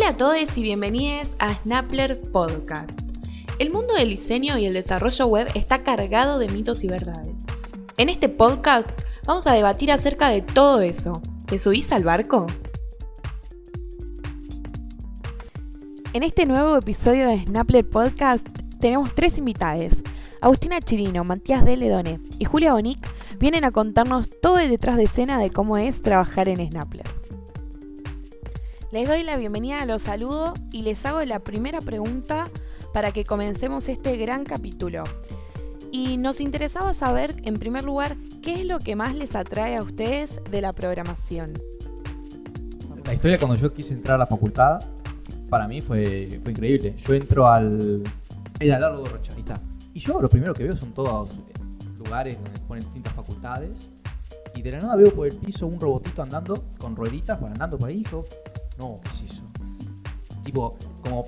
Hola a todos y bienvenidos a Snappler Podcast. El mundo del diseño y el desarrollo web está cargado de mitos y verdades. En este podcast vamos a debatir acerca de todo eso. ¿Te subís al barco? En este nuevo episodio de Snappler Podcast tenemos tres invitados. Agustina Chirino, Matías de Ledone y Julia Bonic vienen a contarnos todo el detrás de escena de cómo es trabajar en Snappler. Les doy la bienvenida, los saludo y les hago la primera pregunta para que comencemos este gran capítulo. Y nos interesaba saber, en primer lugar, qué es lo que más les atrae a ustedes de la programación. La historia cuando yo quise entrar a la facultad, para mí fue, increíble. Yo entro al... Era largo Rocha, ahí está. Y yo lo primero que veo son todos lugares donde ponen distintas facultades. Y de la nada veo por el piso un robotito andando con rueditas, bueno, andando por ahí. No, ¿qué es eso? Tipo, como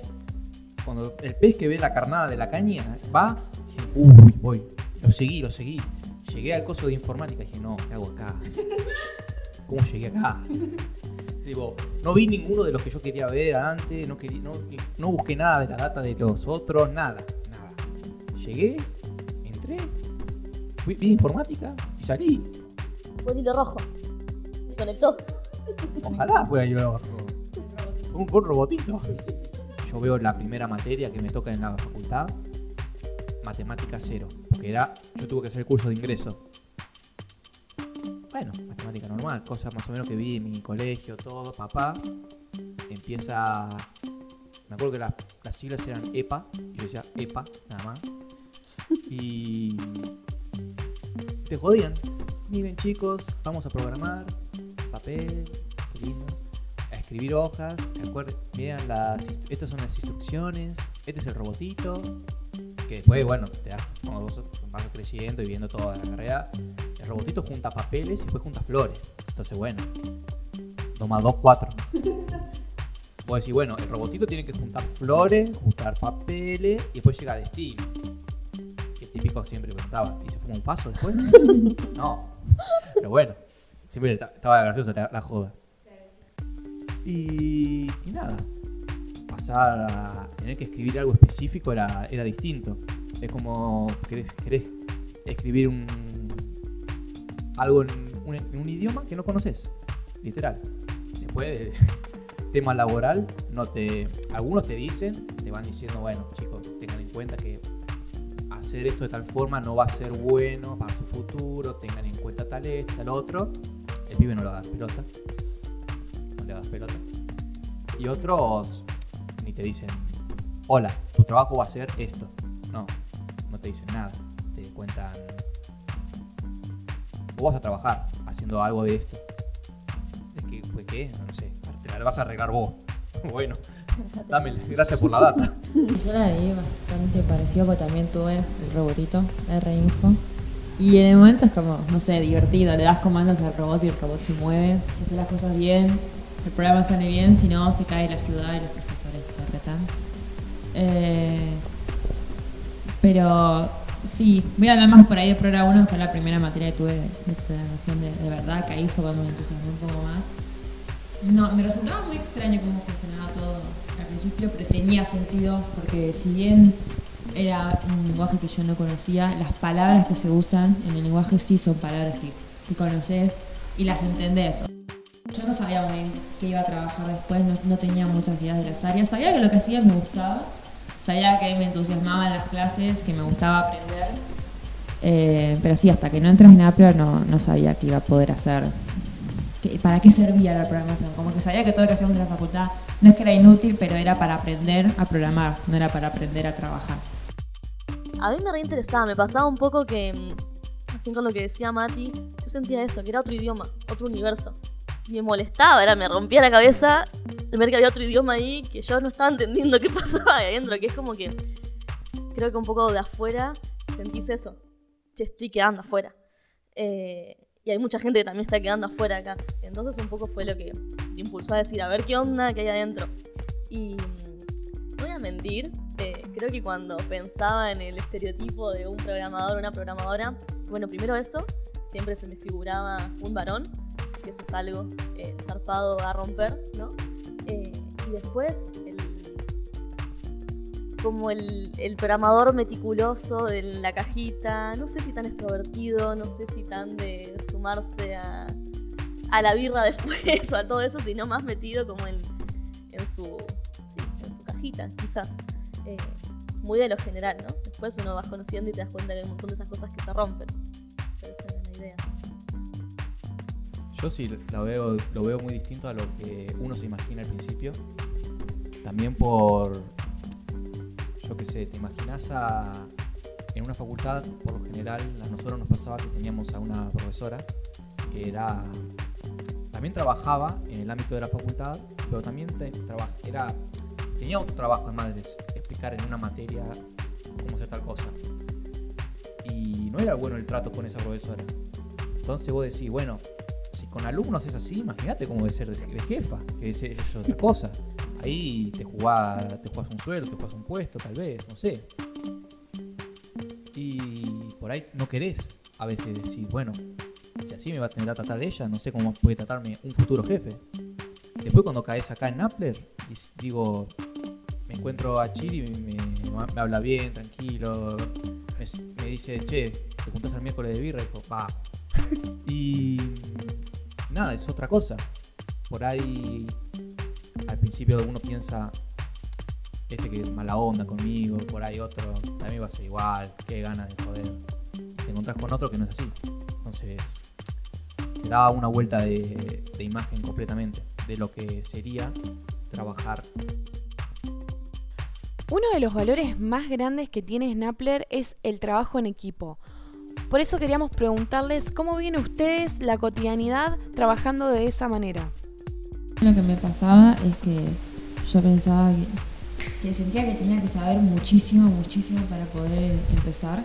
cuando el pez que ve la carnada de la caña va, dije, uy, voy. Lo seguí, lo seguí. Llegué al coso de informática y dije, no, ¿qué hago acá? ¿Cómo llegué acá? Digo, no vi ninguno de los que yo quería ver antes, no, quería, no, no busqué nada de la data de los otros, nada, nada. Llegué, entré, fui, vi informática y salí. Fue el hilo rojo. Me conectó. Ojalá fuera yo un, un robotito. Yo veo la primera materia que me toca en la facultad, matemática cero, porque era, yo tuve que hacer el curso de ingreso. Bueno, matemática normal, cosas más o menos que vi en mi colegio, todo, papá. Empieza, me acuerdo que las, las siglas eran EPA, y yo decía EPA, nada más. Y te jodían. Miren chicos, vamos a programar, papel, lindo escribir hojas, vean las, estas son las instrucciones, este es el robotito, que después, bueno, te das, como vos vas creciendo y viendo toda la carrera, el robotito junta papeles y después junta flores. Entonces, bueno, toma 2, 4. Vos decís, bueno, el robotito tiene que juntar flores, juntar papeles y después llega a destino. Que típico siempre preguntaba, ¿y se fuma un paso después? no. Pero bueno, siempre estaba graciosa la, la joda. Y, nada, pasar a tener que escribir algo específico era, era distinto. Es como querés, querés escribir un, algo en un, idioma que no conoces, literal. Después de tema laboral, no te, algunos te dicen, te van diciendo, bueno, chicos, tengan en cuenta que hacer esto de tal forma no va a ser bueno para su futuro, tengan en cuenta tal esto, tal otro. El pibe no lo da pelota pelota. Y otros ni te dicen, hola, tu trabajo va a ser esto. No, no te dicen nada. Te cuentan, vos vas a trabajar haciendo algo de esto. Es que, pues, ¿qué? No sé, te la vas a arreglar vos. bueno, dame, gracias por la data. Yo la vi bastante parecido porque también tuve el robotito, R-Info. Y en el momento es como, no sé, divertido. Le das comandos al robot y el robot se mueve. Si hace las cosas bien, el programa sale bien, si no se cae la ciudad y los profesores te retan. Eh, pero sí, voy a hablar más por ahí de programa 1, que fue la primera materia que tuve de, de programación de, verdad, que ahí fue cuando me entusiasmó un poco más. No, me resultaba muy extraño cómo funcionaba todo al principio, pero tenía sentido, porque si bien era un lenguaje que yo no conocía, las palabras que se usan en el lenguaje sí son palabras que, que conoces y las entendés. Yo no sabía muy bien qué iba a trabajar después, no, tenía muchas ideas de las áreas. Sabía que lo que hacía me gustaba, sabía que me entusiasmaban las clases, que me gustaba aprender. Eh, pero sí, hasta que no entras en Apple no, no sabía qué iba a poder hacer. ¿Para qué servía la programación? Como que sabía que todo lo que hacíamos en la facultad no es que era inútil, pero era para aprender a programar, no era para aprender a trabajar. A mí me reinteresaba, me pasaba un poco que, así con lo que decía Mati, yo sentía eso, que era otro idioma, otro universo me molestaba, era, me rompía la cabeza ver que había otro idioma ahí que yo no estaba entendiendo qué pasaba ahí adentro, que es como que creo que un poco de afuera sentís eso. Che, estoy quedando afuera. Eh, y hay mucha gente que también está quedando afuera acá. Entonces un poco fue lo que me impulsó a decir, a ver qué onda que hay adentro. Y no voy a mentir, eh, creo que cuando pensaba en el estereotipo de un programador o una programadora, bueno, primero eso, siempre se me figuraba un varón que eso es algo eh, zarpado a romper, ¿no? Eh, y después, el, como el, el programador meticuloso de la cajita, no sé si tan extrovertido, no sé si tan de sumarse a, a la birra después o a todo eso, sino más metido como en, en, su, en su cajita, quizás. Eh, muy de lo general, ¿no? Después uno vas conociendo y te das cuenta hay un montón de esas cosas que se rompen. Yo sí lo veo, lo veo muy distinto a lo que uno se imagina al principio. También por, yo qué sé, te imaginas a, en una facultad, por lo general, a nosotros nos pasaba que teníamos a una profesora que era, también trabajaba en el ámbito de la facultad, pero también te- traba- era, tenía otro trabajo además de explicar en una materia cómo hacer tal cosa. Y no era bueno el trato con esa profesora. Entonces vos decís, bueno, si con alumnos es así, imagínate cómo debe ser de, jefa, que es, es otra cosa. Ahí te jugás, te jugás un sueldo, te jugás un puesto, tal vez, no sé. Y por ahí no querés a veces decir, bueno, si así me va a tener que tratar ella, no sé cómo puede tratarme un futuro jefe. Después cuando caes acá en Appler, digo, me encuentro a Chiri me, me habla bien, tranquilo. Me, me dice, che, te juntás el miércoles de birra, y dijo, pa. Y nada, es otra cosa. Por ahí al principio uno piensa, este que es mala onda conmigo, por ahí otro, también va a ser igual, qué ganas de joder. Te encontrás con otro que no es así. Entonces, te da una vuelta de, de imagen completamente de lo que sería trabajar. Uno de los valores más grandes que tiene Snappler es el trabajo en equipo. Por eso queríamos preguntarles cómo viene ustedes la cotidianidad trabajando de esa manera. Lo que me pasaba es que yo pensaba que, que sentía que tenía que saber muchísimo, muchísimo para poder empezar.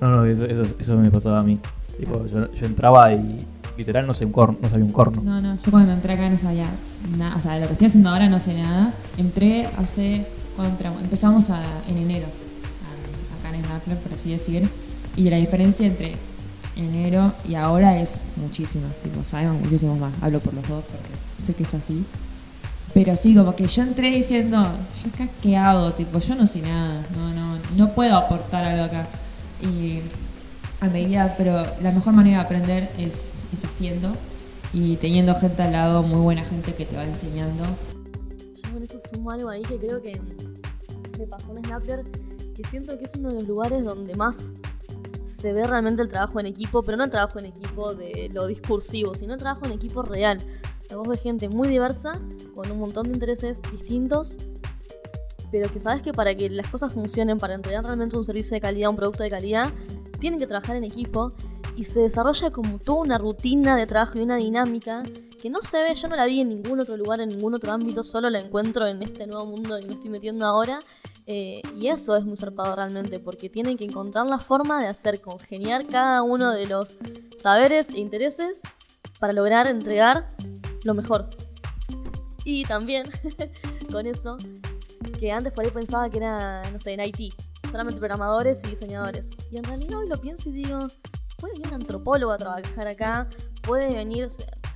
No, no, eso, eso, eso me pasaba a mí. Tipo, yo, yo entraba y literal no, sé un corno, no sabía un corno. No, no, yo cuando entré acá no sabía nada, o sea, lo que estoy haciendo ahora no sé nada. Entré hace, cuando entramos? Empezamos a- en enero, a- acá en Snappler, por así decir, y la diferencia entre enero y ahora es muchísima, tipo, sabemos muchísimo más, hablo por los dos porque sé que es así. Pero sí, como que yo entré diciendo, ¿yo acá qué hago? Tipo, yo no sé nada, no, no, no puedo aportar algo acá. Y a medida, pero la mejor manera de aprender es, es haciendo y teniendo gente al lado, muy buena gente que te va enseñando. Yo con eso sumo algo ahí que creo que me pasó en Snappler, que siento que es uno de los lugares donde más se ve realmente el trabajo en equipo, pero no el trabajo en equipo de lo discursivo, sino el trabajo en equipo real. Vos ves gente muy diversa, con un montón de intereses distintos, pero que sabes que para que las cosas funcionen, para entregar realmente un servicio de calidad, un producto de calidad, tienen que trabajar en equipo y se desarrolla como toda una rutina de trabajo y una dinámica que no se ve, yo no la vi en ningún otro lugar, en ningún otro ámbito, solo la encuentro en este nuevo mundo que me estoy metiendo ahora. Eh, y eso es muy zarpado realmente, porque tienen que encontrar la forma de hacer congeniar cada uno de los saberes e intereses para lograr entregar lo mejor. Y también, con eso, que antes por ahí pensaba que era, no sé, en IT, solamente programadores y diseñadores. Y en realidad hoy lo pienso y digo, puede venir un antropólogo a trabajar acá, puede venir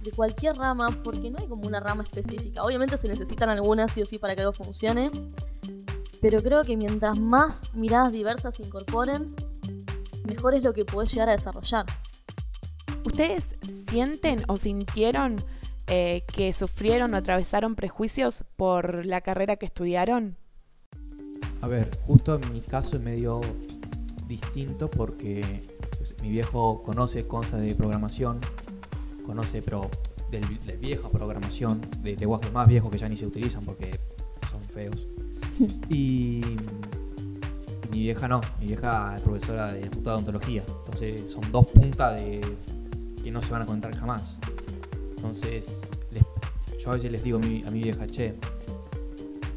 de cualquier rama, porque no hay como una rama específica. Obviamente se necesitan algunas sí o sí para que algo funcione, pero creo que mientras más miradas diversas se incorporen, mejor es lo que puedes llegar a desarrollar. ¿Ustedes sienten o sintieron eh, que sufrieron o atravesaron prejuicios por la carrera que estudiaron? A ver, justo en mi caso es medio distinto porque pues, mi viejo conoce cosas de programación, conoce pero de vieja programación, de lenguajes más viejos que ya ni se utilizan porque son feos. Y, mi vieja no, mi vieja es profesora de puta de odontología, entonces son dos puntas de que no se van a contar jamás. Entonces, les- yo a veces les digo a mi, a mi vieja, che,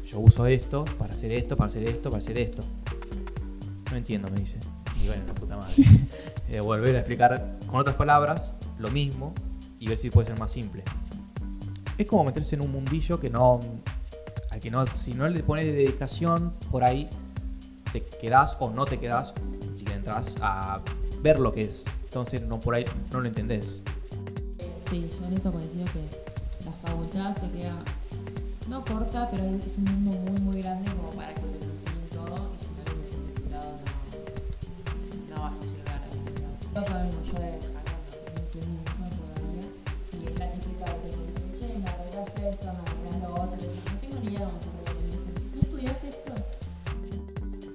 yo uso esto para hacer esto, para hacer esto, para hacer esto. No entiendo, me dice. Y bueno, la puta madre. Eh, volver a explicar con otras palabras lo mismo y ver si puede ser más simple. Es como meterse en un mundillo que no. Que no, si no le pones dedicación, por ahí te quedás o no te quedás si entras a ver lo que es. Entonces no por ahí no lo entendés. Sí, yo en eso coincido que la facultad se queda no corta, pero es un mundo muy, muy grande como para que lo enseñen todo y si no tu lado no, no vas a llegar a ningún lado. No sabemos, yo de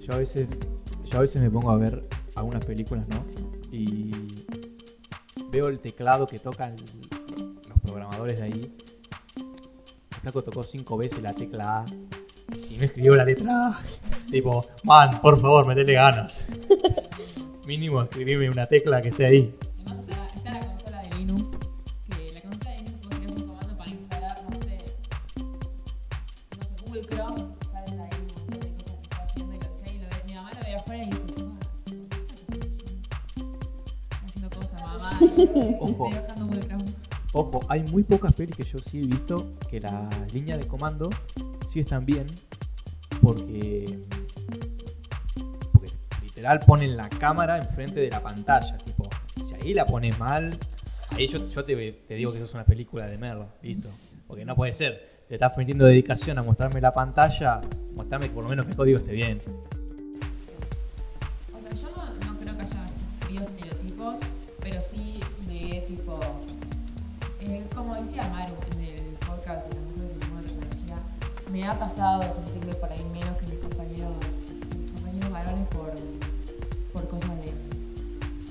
Yo a veces, yo a veces me pongo a ver algunas películas, ¿no? Y veo el teclado que tocan los programadores de ahí. El flaco tocó cinco veces la tecla A y no escribió la letra A. Tipo, man, por favor, metele ganas. Mínimo escribime una tecla que esté ahí. Hay muy pocas pelis que yo sí he visto que la línea de comando sí están bien porque, literal ponen la cámara enfrente de la pantalla. Tipo, si ahí la pones mal, ahí yo, te digo que eso es una película de merda, listo. Porque no puede ser. Te estás metiendo dedicación a mostrarme la pantalla, mostrarme que por lo menos que el código esté bien. Me ha pasado de sentirme por ahí menos que mis compañeros, compañeros varones por, por cosas de.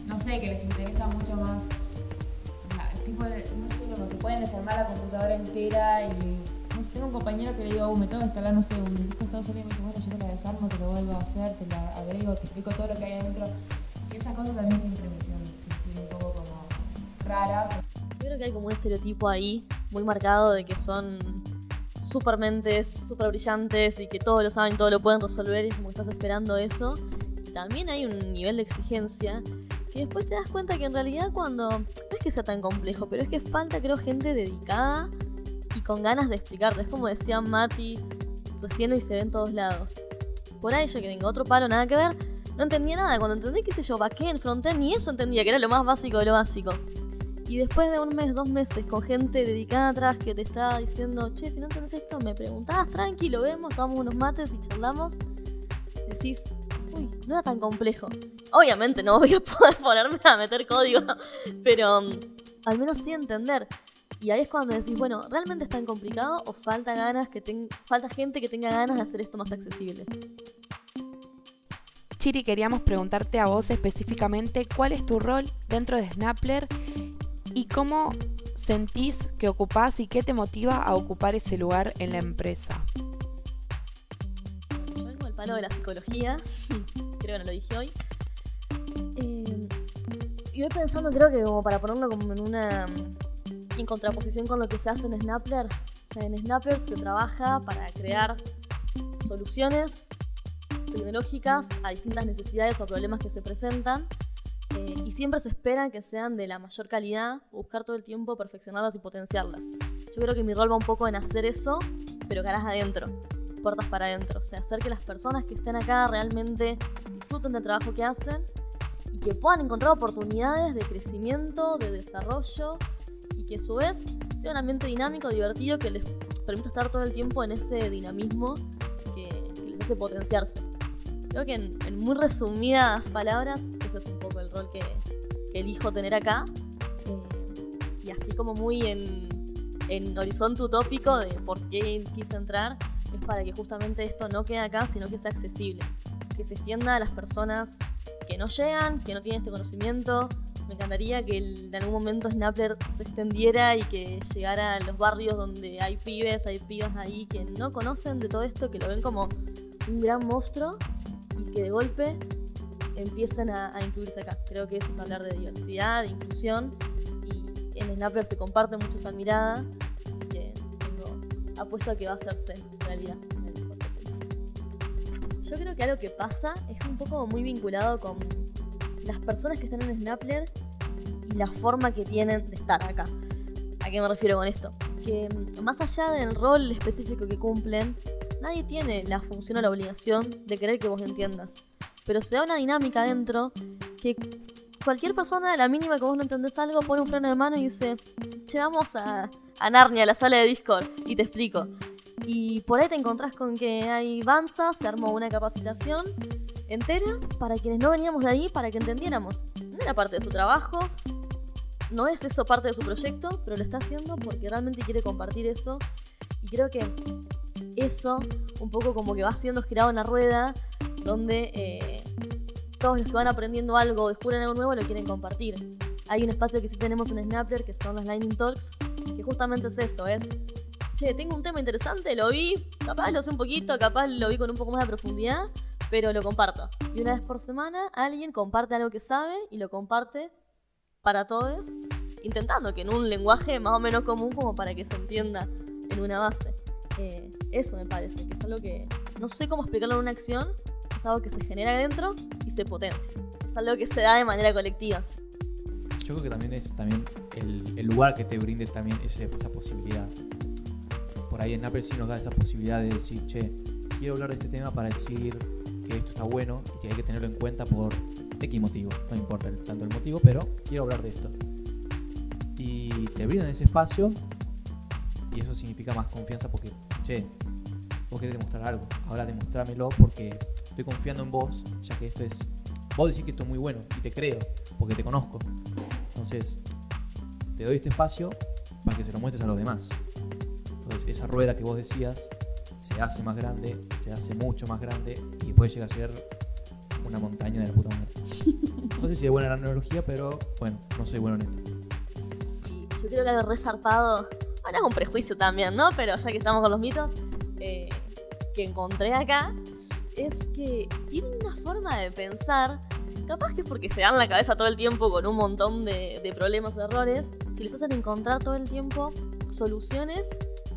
No sé, que les interesa mucho más. la- tipo de, no sé, como que pueden desarmar la computadora entera y. No sé, tengo un compañero que le digo, "Uh, me tengo que instalar, no sé, un disco Estados Unidos me dice, bueno, yo te la desarmo, te lo vuelvo a hacer, te la agrego, te explico todo lo que hay adentro. Y esas cosas también siempre me hicieron sentir un poco como rara. Creo que hay como un estereotipo ahí muy marcado de que son super mentes, super brillantes y que todo lo saben, todo lo pueden resolver y como estás esperando eso. Y también hay un nivel de exigencia que después te das cuenta que en realidad cuando... No es que sea tan complejo, pero es que falta creo gente dedicada y con ganas de explicarte. Es como decía Mati recién y se ve en todos lados. Por ahí yo que vengo otro palo, nada que ver, no entendía nada. Cuando entendí, qué sé yo, backend, frontend, ni eso entendía, que era lo más básico de lo básico. Y después de un mes, dos meses, con gente dedicada atrás que te está diciendo, che, si no entendés esto, me preguntabas, tranqui, lo vemos, tomamos unos mates y charlamos, decís, uy, no era tan complejo. Obviamente no voy a poder ponerme a meter código, pero mm, al menos sí entender. Y ahí es cuando decís, bueno, ¿realmente es tan complicado o falta ganas que ten- falta gente que tenga ganas de hacer esto más accesible? Chiri, queríamos preguntarte a vos específicamente cuál es tu rol dentro de Snappler y cómo sentís que ocupás y qué te motiva a ocupar ese lugar en la empresa. Vengo del palo de la psicología, creo que no lo dije hoy. Eh, y voy pensando, creo que como para ponerlo como en una. en contraposición con lo que se hace en Snappler. O sea, en Snappler se trabaja para crear soluciones tecnológicas a distintas necesidades o problemas que se presentan. Eh, y siempre se esperan que sean de la mayor calidad, buscar todo el tiempo perfeccionarlas y potenciarlas. Yo creo que mi rol va un poco en hacer eso, pero caras adentro puertas para adentro. O sea, hacer que las personas que estén acá realmente disfruten del trabajo que hacen y que puedan encontrar oportunidades de crecimiento, de desarrollo y que a su vez sea un ambiente dinámico, divertido, que les permita estar todo el tiempo en ese dinamismo que, que les hace potenciarse. Creo que en, en muy resumidas palabras, es un poco el rol que, que elijo tener acá. Eh, y así como muy en, en horizonte utópico de por qué quise entrar, es para que justamente esto no quede acá, sino que sea accesible. Que se extienda a las personas que no llegan, que no tienen este conocimiento. Me encantaría que en algún momento Snappler se extendiera y que llegara a los barrios donde hay pibes, hay pibas ahí que no conocen de todo esto, que lo ven como un gran monstruo y que de golpe empiecen a, a incluirse acá. Creo que eso es hablar de diversidad, de inclusión y en Snappler se comparte mucho esa mirada, así que tengo apuesto a que va a hacerse realidad. Yo creo que algo que pasa es un poco muy vinculado con las personas que están en Snappler y la forma que tienen de estar acá. ¿A qué me refiero con esto? Que mm, más allá del rol específico que cumplen, nadie tiene la función o la obligación de querer que vos entiendas. Pero se da una dinámica dentro que cualquier persona, a la mínima que vos no entendés algo, pone un freno de mano y dice, che, vamos a, a Narnia, a la sala de Discord, y te explico. Y por ahí te encontrás con que hay Banza, se armó una capacitación entera para quienes no veníamos de ahí, para que entendiéramos. No era parte de su trabajo, no es eso parte de su proyecto, pero lo está haciendo porque realmente quiere compartir eso. Y creo que eso un poco como que va siendo girado en la rueda, donde eh, todos los que van aprendiendo algo o descubren algo nuevo lo quieren compartir. Hay un espacio que sí tenemos en Snapper que son los Lightning Talks, que justamente es eso, es, che, tengo un tema interesante, lo vi, capaz lo sé un poquito, capaz lo vi con un poco más de profundidad, pero lo comparto. Y una vez por semana alguien comparte algo que sabe y lo comparte para todos, intentando que en un lenguaje más o menos común como para que se entienda en una base. Eh, eso me parece, que es algo que no sé cómo explicarlo en una acción, algo que se genera adentro y se potencia. Es algo que se da de manera colectiva. Yo creo que también es también el, el lugar que te brinde también ese- esa posibilidad. Por ahí en Apple sí nos da esa posibilidad de decir, che, quiero hablar de este tema para decir que esto está bueno y que hay que tenerlo en cuenta por X motivo. No importa el- tanto el motivo, pero quiero hablar de esto. Y te brindan ese espacio y eso significa más confianza porque, che, vos querés demostrar algo. Ahora demostrámelo porque estoy confiando en vos, ya que esto es... Vos decís que esto es muy bueno y te creo porque te conozco. Entonces, te doy este espacio para que se lo muestres a los demás. Entonces, esa rueda que vos decías se hace más grande, se hace mucho más grande y puede llegar a ser una montaña de la puta madre. No sé si es buena la analogía, pero bueno, no soy bueno en esto. Yo creo que algo resarpado, bueno, es un prejuicio también, ¿no? Pero ya que estamos con los mitos, eh, que encontré acá, es que tiene una forma de pensar, capaz que es porque se dan la cabeza todo el tiempo con un montón de, problemas o errores, que les hacen encontrar todo el tiempo soluciones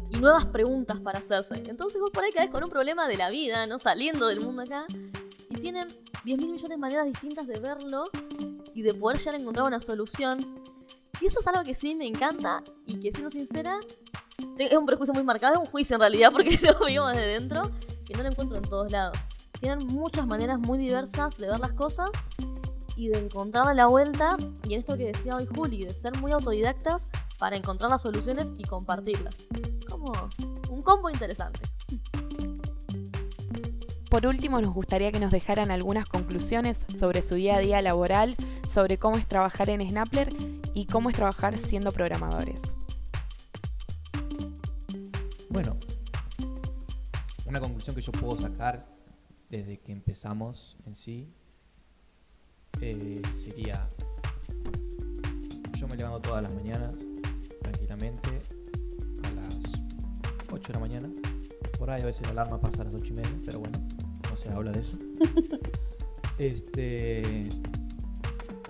y nuevas preguntas para hacerse. Entonces vos por ahí caes con un problema de la vida, ¿no? Saliendo del mundo acá, y tienen 10 mil millones de maneras distintas de verlo y de poder llegar a encontrar una solución y eso es algo que sí me encanta y que, siendo sincera, es un prejuicio muy marcado, es un juicio en realidad, porque lo vivo desde dentro y no lo encuentro en todos lados. Tienen muchas maneras muy diversas de ver las cosas y de encontrarle la vuelta, y en esto que decía hoy Juli, de ser muy autodidactas para encontrar las soluciones y compartirlas. Como un combo interesante. Por último, nos gustaría que nos dejaran algunas conclusiones sobre su día a día laboral, sobre cómo es trabajar en Snappler y cómo es trabajar siendo programadores. Bueno, una conclusión que yo puedo sacar desde que empezamos en sí eh, sería, yo me levanto todas las mañanas tranquilamente a las 8 de la mañana. Por ahí a veces la alarma pasa a las 8 y media, pero bueno, no se habla de eso. este,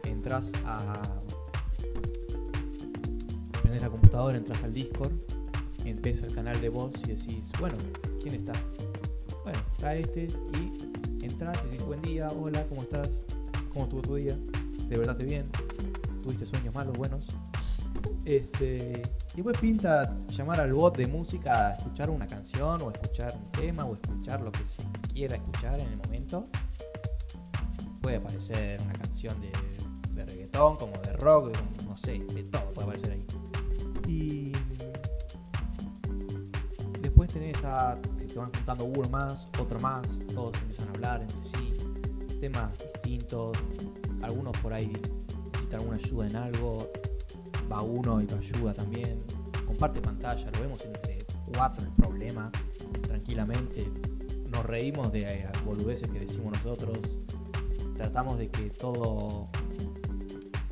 entras a... Prendes la computadora, entras al Discord empieza el canal de voz y decís, bueno, ¿quién está? Bueno, está este y entras y decís, buen día, hola, ¿cómo estás? ¿Cómo estuvo tu día? ¿De verdad te bien? ¿Tuviste sueños malos, buenos? Este, y después pinta llamar al bot de música a escuchar una canción o escuchar un tema o escuchar lo que se quiera escuchar en el momento. Puede aparecer una canción de, de reggaetón, como de rock, de- no sé, de todo puede aparecer ahí. Y después tenés a. Se van juntando uno más, otro más, todos empiezan a hablar entre sí, temas distintos. Algunos por ahí necesitan alguna ayuda en algo, va uno y lo ayuda también. Comparte pantalla, lo vemos entre cuatro el problema, tranquilamente. Nos reímos de eh, boludeces que decimos nosotros. Tratamos de que todo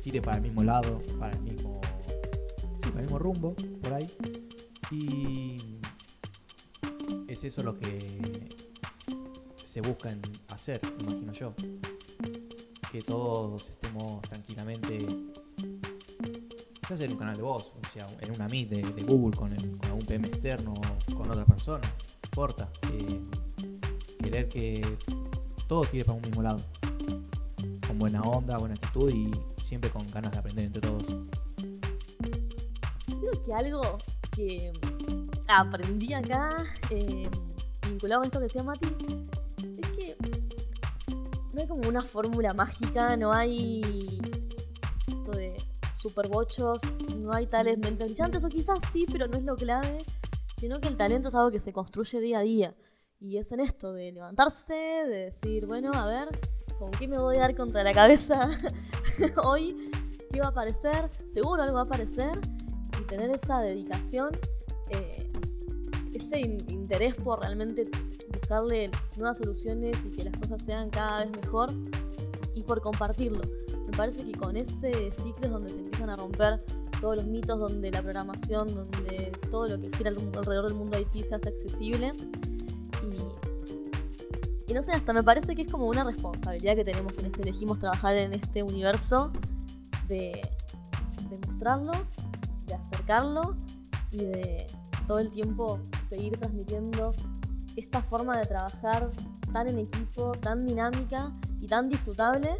tire para el mismo lado, para el mismo. Para el mismo rumbo, por ahí. Y es eso lo que se busca en hacer, imagino yo. Que todos estemos tranquilamente, sea en un canal de voz, o sea, en una Meet de, de Google con, el- con algún PM externo, con otra persona, no importa. Eh, querer que todo tire para un mismo lado. Con buena onda, buena actitud y siempre con ganas de aprender entre todos. Creo que algo que aprendí acá, eh, vinculado a esto que decía Mati, es que no hay como una fórmula mágica, no hay esto de superbochos, no hay tales mentes brillantes, o quizás sí, pero no es lo clave. sino que el talento es algo que se construye día a día. Y es en esto de levantarse, de decir, bueno, a ver, ¿con qué me voy a dar contra la cabeza hoy? ¿Qué va a aparecer? Seguro algo va a aparecer. Y tener esa dedicación, eh, ese in- interés por realmente buscarle nuevas soluciones y que las cosas sean cada vez mejor y por compartirlo. Me parece que con ese ciclo es donde se empiezan a romper todos los mitos, donde la programación, donde todo lo que gira al- alrededor del mundo IT se hace accesible. Y, y no sé, hasta me parece que es como una responsabilidad que tenemos quienes elegimos trabajar en este universo de, de mostrarlo, de acercarlo y de todo el tiempo seguir transmitiendo esta forma de trabajar tan en equipo, tan dinámica y tan disfrutable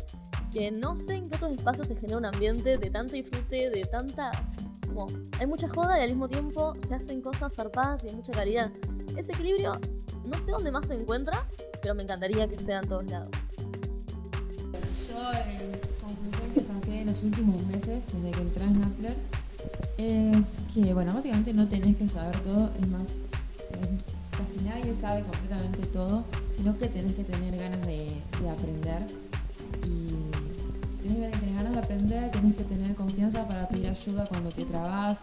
que no sé en qué otros espacios se genera un ambiente de tanto disfrute, de tanta... Como, hay mucha joda y al mismo tiempo se hacen cosas zarpadas y hay mucha calidad. Ese equilibrio no sé dónde más se encuentra, pero me encantaría que sea en todos lados. Yo, en conclusión que saqué en los últimos meses, desde que entré en Snappler, es que, bueno, básicamente no tenés que saber todo, es más, nadie sabe completamente todo, sino que tenés que tener ganas de, de aprender. Y tenés que tener ganas de aprender, tenés que tener confianza para pedir ayuda cuando te trabas,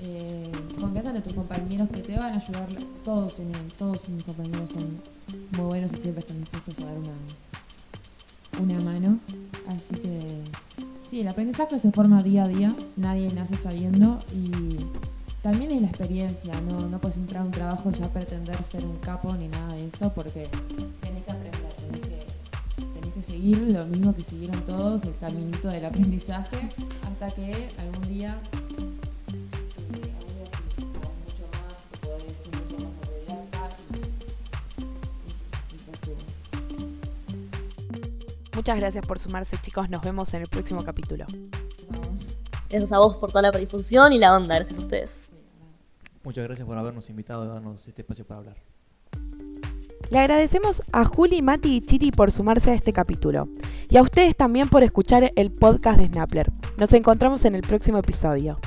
eh, confianza de tus compañeros que te van a ayudar, todos, en todos mis compañeros son muy buenos y siempre están dispuestos a dar una, una mano. Así que sí, el aprendizaje se forma día a día, nadie nace sabiendo y también es la experiencia, no, no puedes entrar a un trabajo y ya pretender ser un capo ni nada de eso porque tenés que aprender, tenés que, tenés que seguir lo mismo que siguieron todos, el caminito del aprendizaje, hasta que algún día, eh. Muchas gracias por sumarse, chicos. Nos vemos en el próximo capítulo. Gracias a vos por toda la predisposición y la onda, gracias a ustedes. Muchas gracias por habernos invitado y darnos este espacio para hablar. Le agradecemos a Juli, Mati y Chiri por sumarse a este capítulo. Y a ustedes también por escuchar el podcast de Snappler. Nos encontramos en el próximo episodio.